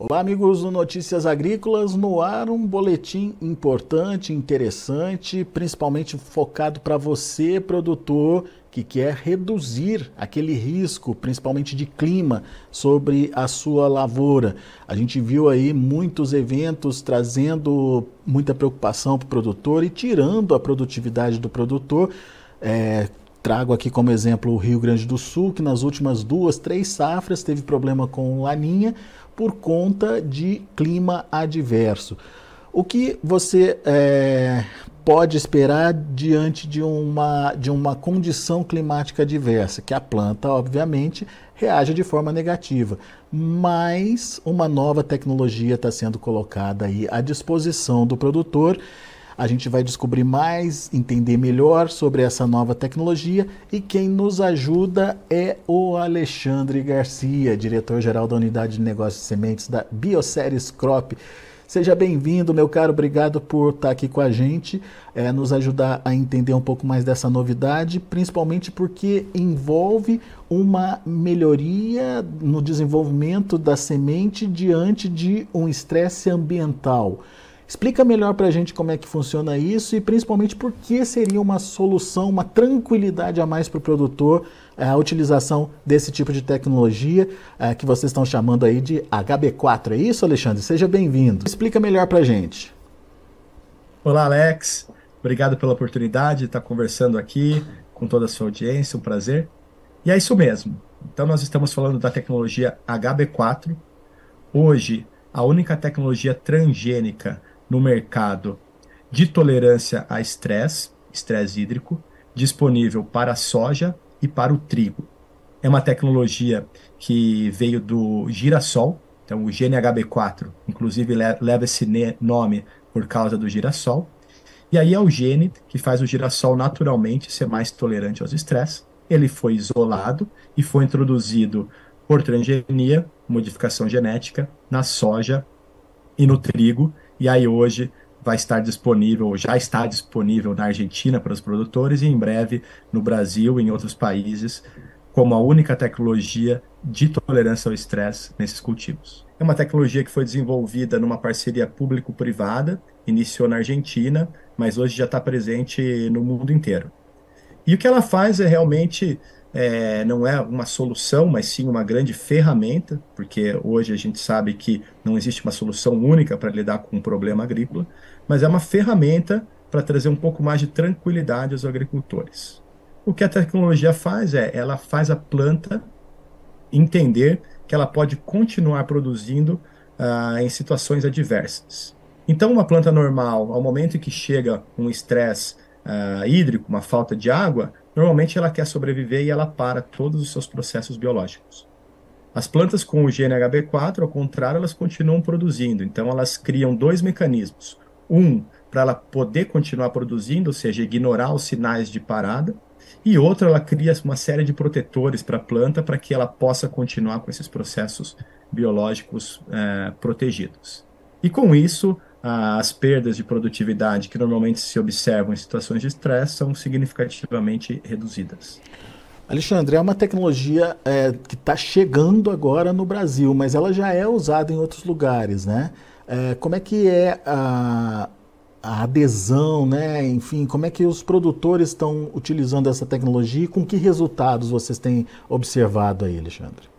Olá, amigos do Notícias Agrícolas. No ar, um boletim importante, interessante, principalmente focado para você, produtor, que quer reduzir aquele risco, principalmente de clima, sobre a sua lavoura. A gente viu aí muitos eventos trazendo muita preocupação para o produtor e tirando a produtividade do produtor. É, Trago aqui como exemplo o Rio Grande do Sul, que nas últimas duas, três safras teve problema com laninha por conta de clima adverso. O que você é, pode esperar diante de uma, de uma condição climática adversa? Que a planta, obviamente, reage de forma negativa. Mas uma nova tecnologia está sendo colocada aí à disposição do produtor a gente vai descobrir mais, entender melhor sobre essa nova tecnologia e quem nos ajuda é o Alexandre Garcia, diretor-geral da Unidade de Negócios de Sementes da Bioceres Crop. Seja bem-vindo, meu caro. Obrigado por estar aqui com a gente, é, nos ajudar a entender um pouco mais dessa novidade, principalmente porque envolve uma melhoria no desenvolvimento da semente diante de um estresse ambiental. Explica melhor para a gente como é que funciona isso e principalmente por que seria uma solução, uma tranquilidade a mais para o produtor a utilização desse tipo de tecnologia é, que vocês estão chamando aí de HB4. É isso, Alexandre? Seja bem-vindo. Explica melhor para a gente. Olá, Alex. Obrigado pela oportunidade de estar conversando aqui com toda a sua audiência, um prazer. E é isso mesmo. Então, nós estamos falando da tecnologia HB4. Hoje, a única tecnologia transgênica no mercado de tolerância a estresse, estresse hídrico, disponível para a soja e para o trigo. É uma tecnologia que veio do girassol, então o GNHB4, inclusive leva esse nome por causa do girassol. E aí é o gene que faz o girassol naturalmente ser mais tolerante aos estresses. Ele foi isolado e foi introduzido por transgenia, modificação genética, na soja e no trigo, e aí hoje vai estar disponível, já está disponível na Argentina para os produtores e em breve no Brasil e em outros países como a única tecnologia de tolerância ao estresse nesses cultivos. É uma tecnologia que foi desenvolvida numa parceria público-privada, iniciou na Argentina, mas hoje já está presente no mundo inteiro. E o que ela faz é realmente é, não é uma solução, mas sim uma grande ferramenta, porque hoje a gente sabe que não existe uma solução única para lidar com um problema agrícola, mas é uma ferramenta para trazer um pouco mais de tranquilidade aos agricultores. O que a tecnologia faz é, ela faz a planta entender que ela pode continuar produzindo uh, em situações adversas. Então, uma planta normal, ao momento em que chega um estresse uh, hídrico, uma falta de água, Normalmente ela quer sobreviver e ela para todos os seus processos biológicos. As plantas com o gene HB4, ao contrário, elas continuam produzindo. Então elas criam dois mecanismos. Um, para ela poder continuar produzindo, ou seja, ignorar os sinais de parada, e outro, ela cria uma série de protetores para a planta para que ela possa continuar com esses processos biológicos é, protegidos. E com isso, as perdas de produtividade que normalmente se observam em situações de estresse são significativamente reduzidas. Alexandre, é uma tecnologia é, que está chegando agora no Brasil, mas ela já é usada em outros lugares, né? É, como é que é a, a, adesão, né? Enfim, como é que os produtores estão utilizando essa tecnologia e com que resultados vocês têm observado aí, Alexandre?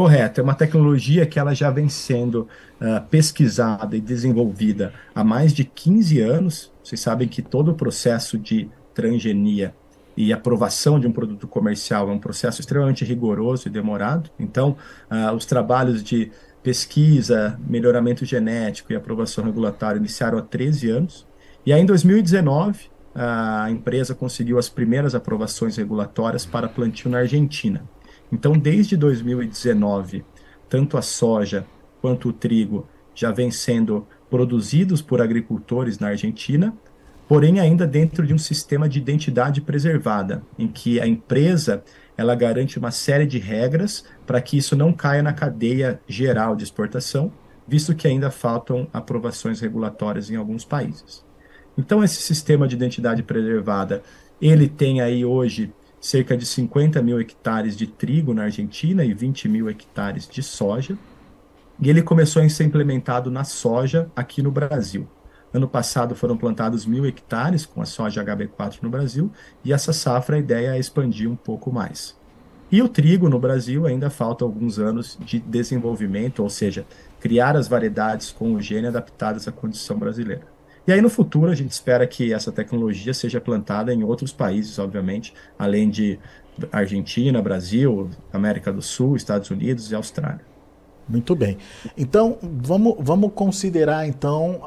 Correto, é uma tecnologia que ela já vem sendo uh, pesquisada e desenvolvida há mais de 15 anos. Vocês sabem que todo o processo de transgenia e aprovação de um produto comercial é um processo extremamente rigoroso e demorado. Então, uh, os trabalhos de pesquisa, melhoramento genético e aprovação regulatória iniciaram há 13 anos. E aí, em 2019, a empresa conseguiu as primeiras aprovações regulatórias para plantio na Argentina. Então, desde 2019, tanto a soja quanto o trigo já vêm sendo produzidos por agricultores na Argentina, porém ainda dentro de um sistema de identidade preservada, em que a empresa ela garante uma série de regras para que isso não caia na cadeia geral de exportação, visto que ainda faltam aprovações regulatórias em alguns países. Então esse sistema de identidade preservada, ele tem aí hoje cerca de 50 mil hectares de trigo na Argentina e 20 mil hectares de soja. E ele começou a ser implementado na soja aqui no Brasil. Ano passado foram plantados mil hectares com a soja HB4 no Brasil, e essa safra a ideia é expandir um pouco mais. E o trigo no Brasil ainda falta alguns anos de desenvolvimento, ou seja, criar as variedades com o gene adaptadas à condição brasileira. E aí no futuro a gente espera que essa tecnologia seja plantada em outros países, obviamente, além de Argentina, Brasil, América do Sul, Estados Unidos e Austrália. Muito bem. Então, vamos, vamos considerar então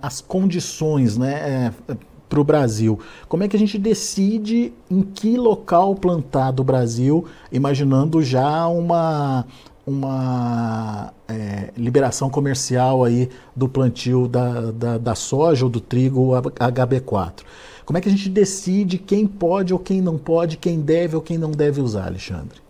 as condições né, é, para o Brasil. Como é que a gente decide em que local plantar do Brasil, imaginando já uma, uma é, liberação comercial aí do plantio da, da, da soja ou do trigo HB4. Como é que a gente decide quem pode ou quem não pode, quem deve ou quem não deve usar, Alexandre?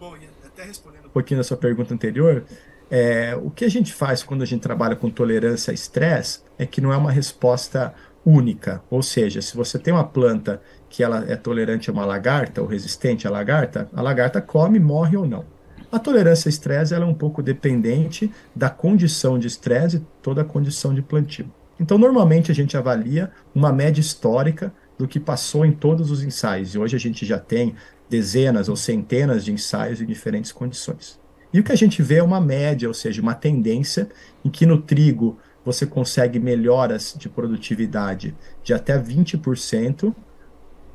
Bom, até respondendo um pouquinho da sua pergunta anterior, é, o que a gente faz quando a gente trabalha com tolerância a estresse é que não é uma resposta única. Ou seja, se você tem uma planta que ela é tolerante a uma lagarta ou resistente à lagarta, a lagarta come, morre ou não. A tolerância a estresse é um pouco dependente da condição de estresse e toda a condição de plantio. Então, normalmente a gente avalia uma média histórica do que passou em todos os ensaios. E hoje a gente já tem dezenas ou centenas de ensaios em diferentes condições. E o que a gente vê é uma média, ou seja, uma tendência em que no trigo você consegue melhoras de produtividade de até 20%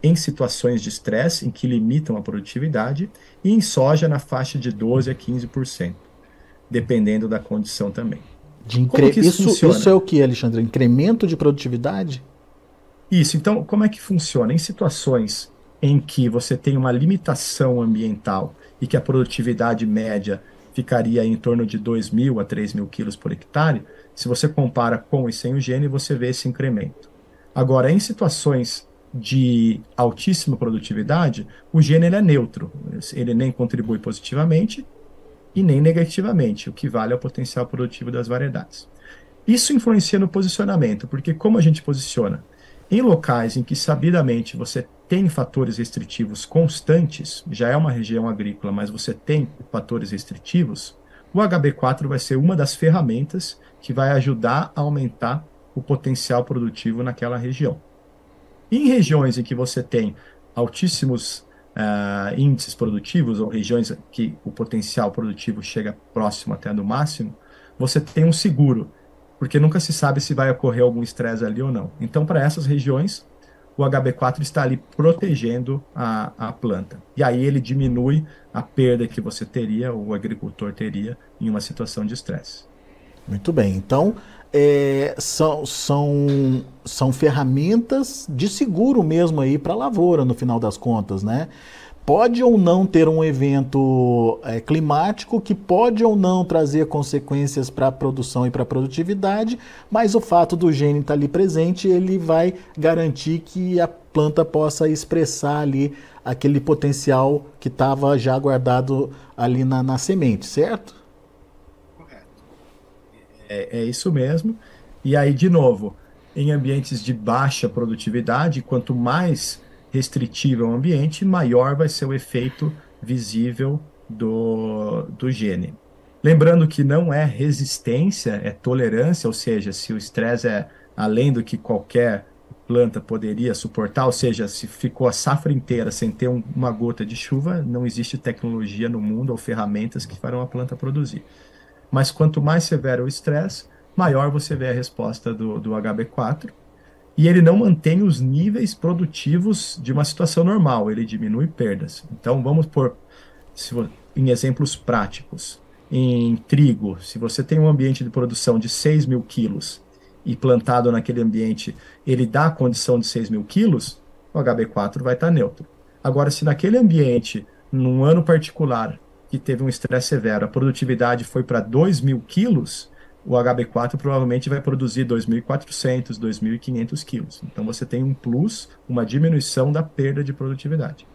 em situações de estresse, em que limitam a produtividade, e em soja na faixa de 12% a 15%, dependendo da condição também. De incre... isso, isso, isso é o que, Alexandre? Incremento de produtividade? Isso, então, como é que funciona? Em situações em que você tem uma limitação ambiental e que a produtividade média ficaria em torno de 2 mil a 3 mil quilos por hectare, se você compara com e sem o gene, você vê esse incremento. Agora, em situações de altíssima produtividade, o gene ele é neutro, ele nem contribui positivamente e nem negativamente, o que vale é o potencial produtivo das variedades. Isso influencia no posicionamento, porque como a gente posiciona? Em locais em que sabidamente você tem fatores restritivos constantes, já é uma região agrícola, mas você tem fatores restritivos, o HB4 vai ser uma das ferramentas que vai ajudar a aumentar o potencial produtivo naquela região. Em regiões em que você tem altíssimos uh, índices produtivos, ou regiões que o potencial produtivo chega próximo até do máximo, você tem um seguro, porque nunca se sabe se vai ocorrer algum estresse ali ou não. Então, para essas regiões, o HB4 está ali protegendo a, a planta. E aí ele diminui a perda que você teria, o agricultor teria, em uma situação de estresse. Muito bem. Então, é, são, são, são ferramentas de seguro mesmo aí para a lavoura, no final das contas, né? Pode ou não ter um evento é, climático que pode ou não trazer consequências para a produção e para a produtividade, mas o fato do gene estar tá ali presente, ele vai garantir que a planta possa expressar ali aquele potencial que estava já guardado ali na, na semente, certo? É, é isso mesmo. E aí, de novo, em ambientes de baixa produtividade, quanto mais restritivo é o ambiente, maior vai ser o efeito visível do, do gene. Lembrando que não é resistência, é tolerância, ou seja, se o estresse é além do que qualquer planta poderia suportar, ou seja, se ficou a safra inteira sem ter um, uma gota de chuva, não existe tecnologia no mundo ou ferramentas que farão a planta produzir. Mas quanto mais severo o estresse, maior você vê a resposta do, do HB4. E ele não mantém os níveis produtivos de uma situação normal, ele diminui perdas. Então vamos por em exemplos práticos. Em trigo, se você tem um ambiente de produção de 6 mil quilos e plantado naquele ambiente ele dá a condição de 6 mil quilos, o HB4 vai estar neutro. Agora, se naquele ambiente, num ano particular, que teve um estresse severo, a produtividade foi para 2 mil quilos, o HB4 provavelmente vai produzir 2.400, 2.500 quilos. Então você tem um plus, uma diminuição da perda de produtividade.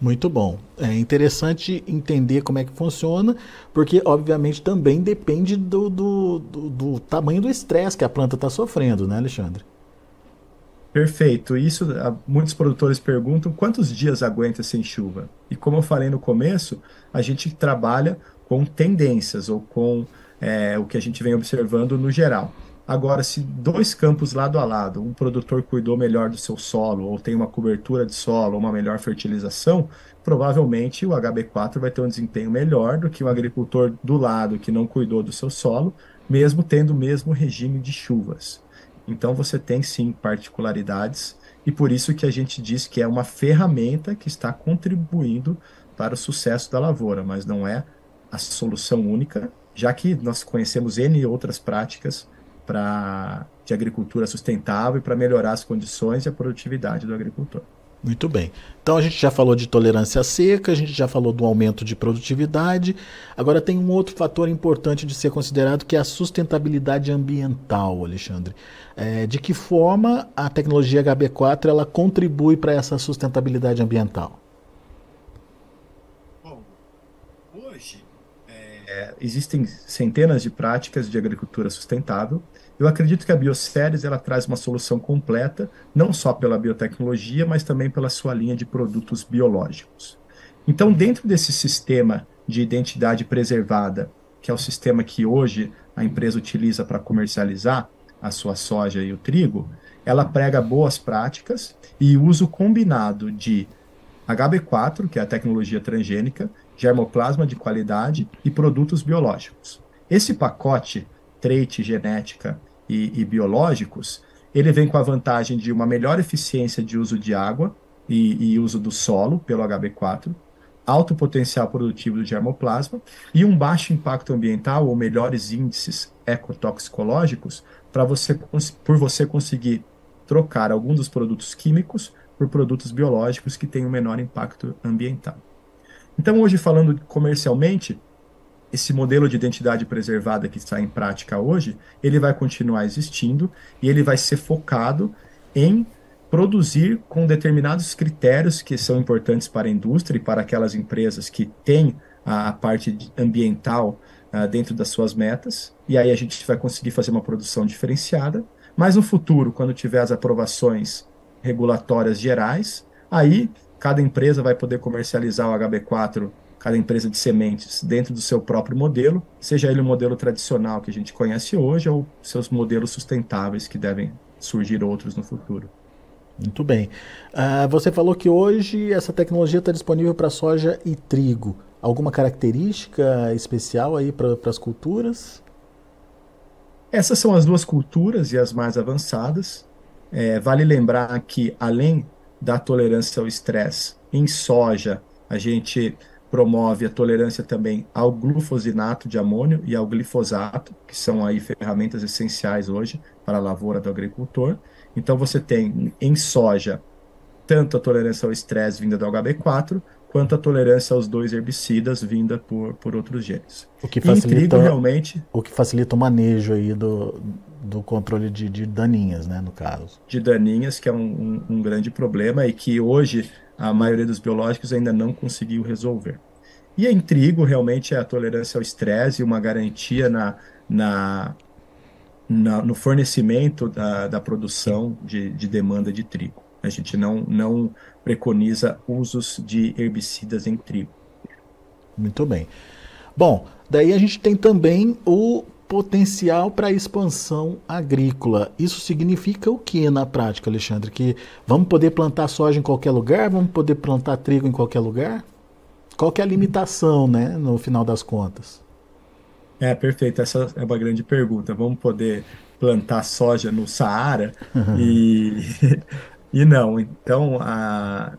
Muito bom. É interessante entender como é que funciona, porque obviamente também depende do, do, do, do tamanho do estresse que a planta está sofrendo, né, Alexandre? Perfeito. Isso, muitos produtores perguntam quantos dias aguenta sem chuva. E como eu falei no começo, a gente trabalha com tendências ou com é, o que a gente vem observando no geral. Agora, se dois campos lado a lado, um produtor cuidou melhor do seu solo, ou tem uma cobertura de solo, uma melhor fertilização, provavelmente o HB4 vai ter um desempenho melhor do que o agricultor do lado que não cuidou do seu solo, mesmo tendo o mesmo regime de chuvas. Então você tem sim particularidades e por isso que a gente diz que é uma ferramenta que está contribuindo para o sucesso da lavoura, mas não é a solução única, já que nós conhecemos N outras práticas de agricultura sustentável e para melhorar as condições e a produtividade do agricultor. Muito bem. Então a gente já falou de tolerância seca, a gente já falou do aumento de produtividade. Agora tem um outro fator importante de ser considerado que é a sustentabilidade ambiental, Alexandre. É, de que forma a tecnologia HB4 ela contribui para essa sustentabilidade ambiental? Bom, hoje é, existem centenas de práticas de agricultura sustentável eu acredito que a Bioceres ela traz uma solução completa, não só pela biotecnologia, mas também pela sua linha de produtos biológicos. Então, dentro desse sistema de identidade preservada, que é o sistema que hoje a empresa utiliza para comercializar a sua soja e o trigo, ela prega boas práticas e uso combinado de HB4, que é a tecnologia transgênica, germoplasma de qualidade e produtos biológicos. Esse pacote trait genética e, e biológicos, ele vem com a vantagem de uma melhor eficiência de uso de água e, e uso do solo pelo HB4, alto potencial produtivo do germoplasma e um baixo impacto ambiental ou melhores índices ecotoxicológicos para você por você conseguir trocar algum dos produtos químicos por produtos biológicos que têm um menor impacto ambiental. Então, hoje falando comercialmente, esse modelo de identidade preservada que está em prática hoje, ele vai continuar existindo e ele vai ser focado em produzir com determinados critérios que são importantes para a indústria e para aquelas empresas que têm a, parte ambiental uh, dentro das suas metas. E aí a gente vai conseguir fazer uma produção diferenciada. Mas no futuro, quando tiver as aprovações regulatórias gerais, aí cada empresa vai poder comercializar o HB4 cada empresa de sementes dentro do seu próprio modelo, seja ele o modelo tradicional que a gente conhece hoje ou seus modelos sustentáveis que devem surgir outros no futuro. Muito bem. Uh, você falou que hoje essa tecnologia está disponível para soja e trigo. Alguma característica especial aí para as culturas? Essas são as duas culturas e as mais avançadas. É, vale lembrar que, além da tolerância ao estresse, em soja, a gente promove a tolerância também ao glufosinato de amônio e ao glifosato, que são aí ferramentas essenciais hoje para a lavoura do agricultor. Então você tem em soja tanto a tolerância ao estresse vinda do HB4, quanto a tolerância aos dois herbicidas vinda por, por outros genes. O que facilita, trigo, realmente, o que facilita o manejo aí do, do controle de, de daninhas, né, no caso. De daninhas, que é um, um, um grande problema e que hoje a maioria dos biológicos ainda não conseguiu resolver. E em trigo, realmente, é a tolerância ao estresse e uma garantia na, na, na no fornecimento da, da produção de, de demanda de trigo. A gente não, não preconiza usos de herbicidas em trigo. Muito bem. Bom, daí a gente tem também o potencial para expansão agrícola. Isso significa o que na prática, Alexandre? Que vamos poder plantar soja em qualquer lugar? Vamos poder plantar trigo em qualquer lugar? Qual que é a limitação, né, no final das contas? É, perfeito. Essa é uma grande pergunta. Vamos poder plantar soja no Saara? Uhum. E, e não. Então, a,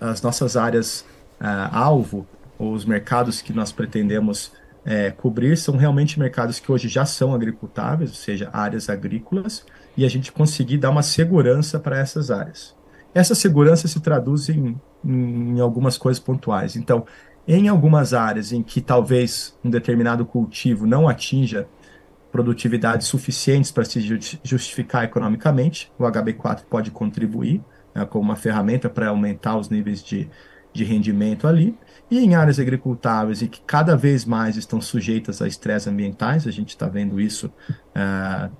as nossas áreas a, alvo, os mercados que nós pretendemos é, cobrir, são realmente mercados que hoje já são agricultáveis, ou seja, áreas agrícolas, e a gente conseguir dar uma segurança para essas áreas. Essa segurança se traduz em, em algumas coisas pontuais. Então, em algumas áreas em que talvez um determinado cultivo não atinja produtividades suficientes para se justificar economicamente, o HB4 pode contribuir né, como uma ferramenta para aumentar os níveis de, de rendimento ali. E em áreas agricultáveis e que cada vez mais estão sujeitas a estresses ambientais, a gente está vendo isso uh,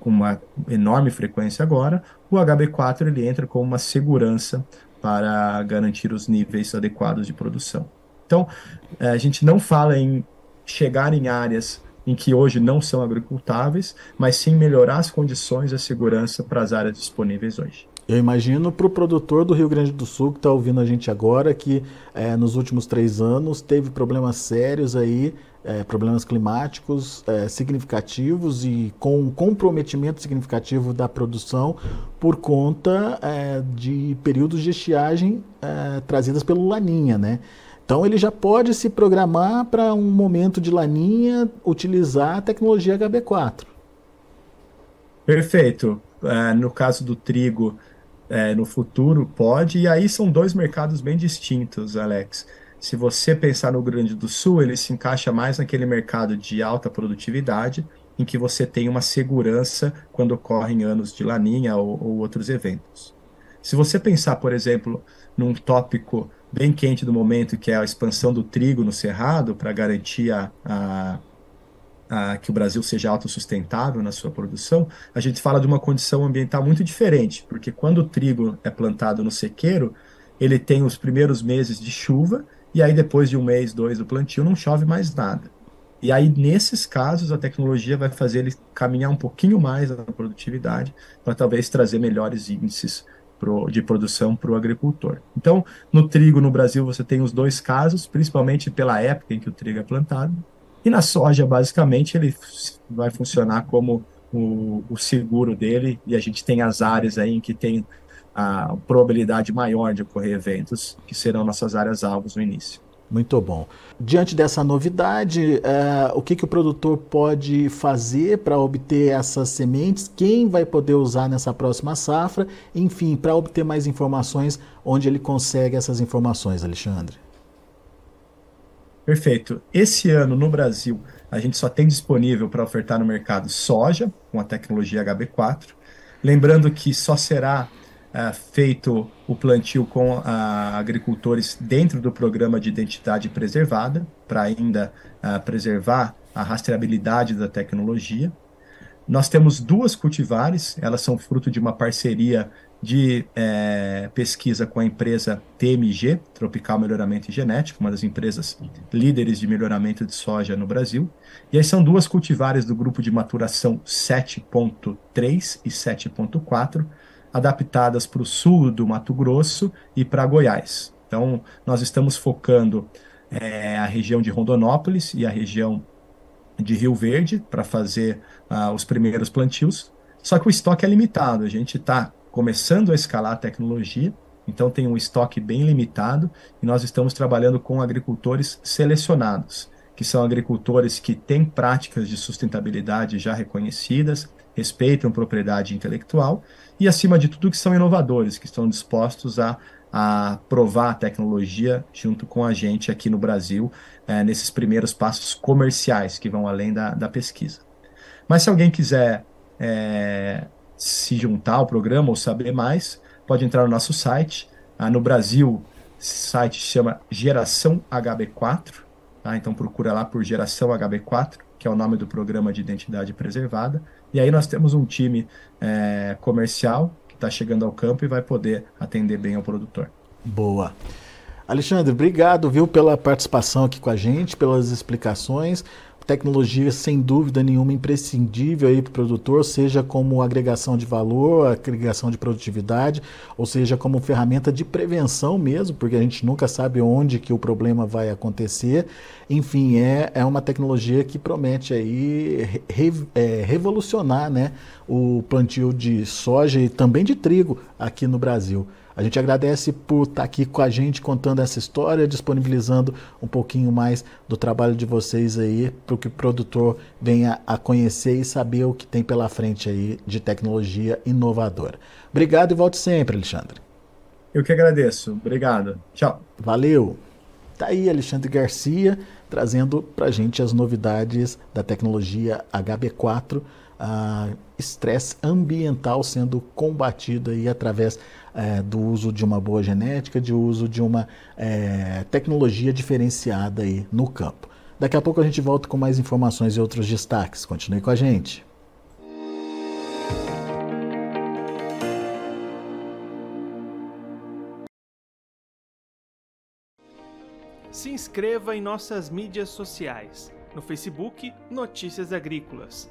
com uma enorme frequência agora, o HB4 ele entra como uma segurança para garantir os níveis adequados de produção. Então, é, a gente não fala em chegar em áreas em que hoje não são agricultáveis, mas sim melhorar as condições e a segurança para as áreas disponíveis hoje. Eu imagino para o produtor do Rio Grande do Sul que está ouvindo a gente agora que é, nos últimos três anos teve problemas sérios aí, é, problemas climáticos é, significativos e com um comprometimento significativo da produção por conta é, de períodos de estiagem é, trazidas pelo Laninha, né? Então ele já pode se programar para um momento de laninha utilizar a tecnologia HB4. Perfeito. É, no caso do trigo, é, no futuro pode, e aí são dois mercados bem distintos, Alex. Se você pensar no Grande do Sul, ele se encaixa mais naquele mercado de alta produtividade, em que você tem uma segurança quando ocorrem anos de laninha ou, ou outros eventos. Se você pensar, por exemplo, num tópico bem quente do momento, que é a expansão do trigo no cerrado, para garantir a, a, a, que o Brasil seja autossustentável na sua produção, a gente fala de uma condição ambiental muito diferente, porque quando o trigo é plantado no sequeiro, ele tem os primeiros meses de chuva, e aí depois de um mês, dois do plantio, não chove mais nada. E aí, nesses casos, a tecnologia vai fazer ele caminhar um pouquinho mais na produtividade, para talvez trazer melhores índices de produção para o agricultor. Então, no trigo no Brasil você tem os dois casos, principalmente pela época em que o trigo é plantado. E na soja, basicamente, ele vai funcionar como o, o seguro dele, e a gente tem as áreas aí em que tem a probabilidade maior de ocorrer eventos, que serão nossas áreas alvos no início. Muito bom. Diante dessa novidade, uh, o que, que o produtor pode fazer para obter essas sementes? Quem vai poder usar nessa próxima safra? Enfim, para obter mais informações, onde ele consegue essas informações, Alexandre? Perfeito. Esse ano no Brasil, a gente só tem disponível para ofertar no mercado soja, com a tecnologia HB4. Lembrando que só será uh, feito o plantio com uh, agricultores dentro do programa de identidade preservada, para ainda uh, preservar a rastreabilidade da tecnologia. Nós temos duas cultivares, elas são fruto de uma parceria de é, pesquisa com a empresa TMG, Tropical Melhoramento Genético, uma das empresas líderes de melhoramento de soja no Brasil. E aí são duas cultivares do grupo de maturação 7.3 e 7.4, adaptadas para o sul do Mato Grosso e para Goiás. Então, nós estamos focando é, a região de Rondonópolis e a região de Rio Verde para fazer uh, os primeiros plantios. Só que o estoque é limitado, a gente está começando a escalar a tecnologia, então tem um estoque bem limitado e nós estamos trabalhando com agricultores selecionados, que são agricultores que têm práticas de sustentabilidade já reconhecidas, respeitam propriedade intelectual e, acima de tudo, que são inovadores, que estão dispostos a, a provar a tecnologia junto com a gente aqui no Brasil, é, nesses primeiros passos comerciais que vão além da, da pesquisa. Mas se alguém quiser é, se juntar ao programa ou saber mais, pode entrar no nosso site. Ah, no Brasil, site chama Geração HB4, tá? então procura lá por Geração HB4, que é o nome do programa de identidade preservada. E aí nós temos um time é, comercial que está chegando ao campo e vai poder atender bem ao produtor. Boa. Alexandre, obrigado, viu, pela participação aqui com a gente, pelas explicações tecnologia sem dúvida nenhuma imprescindível aí para o produtor, seja como agregação de valor, agregação de produtividade, ou seja como ferramenta de prevenção mesmo, porque a gente nunca sabe onde que o problema vai acontecer. Enfim, é, é uma tecnologia que promete aí re, é, revolucionar né, o plantio de soja e também de trigo aqui no Brasil. A gente agradece por estar aqui com a gente contando essa história, disponibilizando um pouquinho mais do trabalho de vocês aí, para que o produtor venha a conhecer e saber o que tem pela frente aí de tecnologia inovadora. Obrigado e volte sempre, Alexandre. Eu que agradeço. Obrigado. Tchau. Valeu. Tá aí Alexandre Garcia trazendo para a gente as novidades da tecnologia HB4, estresse ambiental sendo combatido aí através é, do uso de uma boa genética, de uso de uma é, tecnologia diferenciada aí no campo. Daqui a pouco a gente volta com mais informações e outros destaques. Continue com a gente. Se inscreva em nossas mídias sociais. No Facebook, Notícias Agrícolas.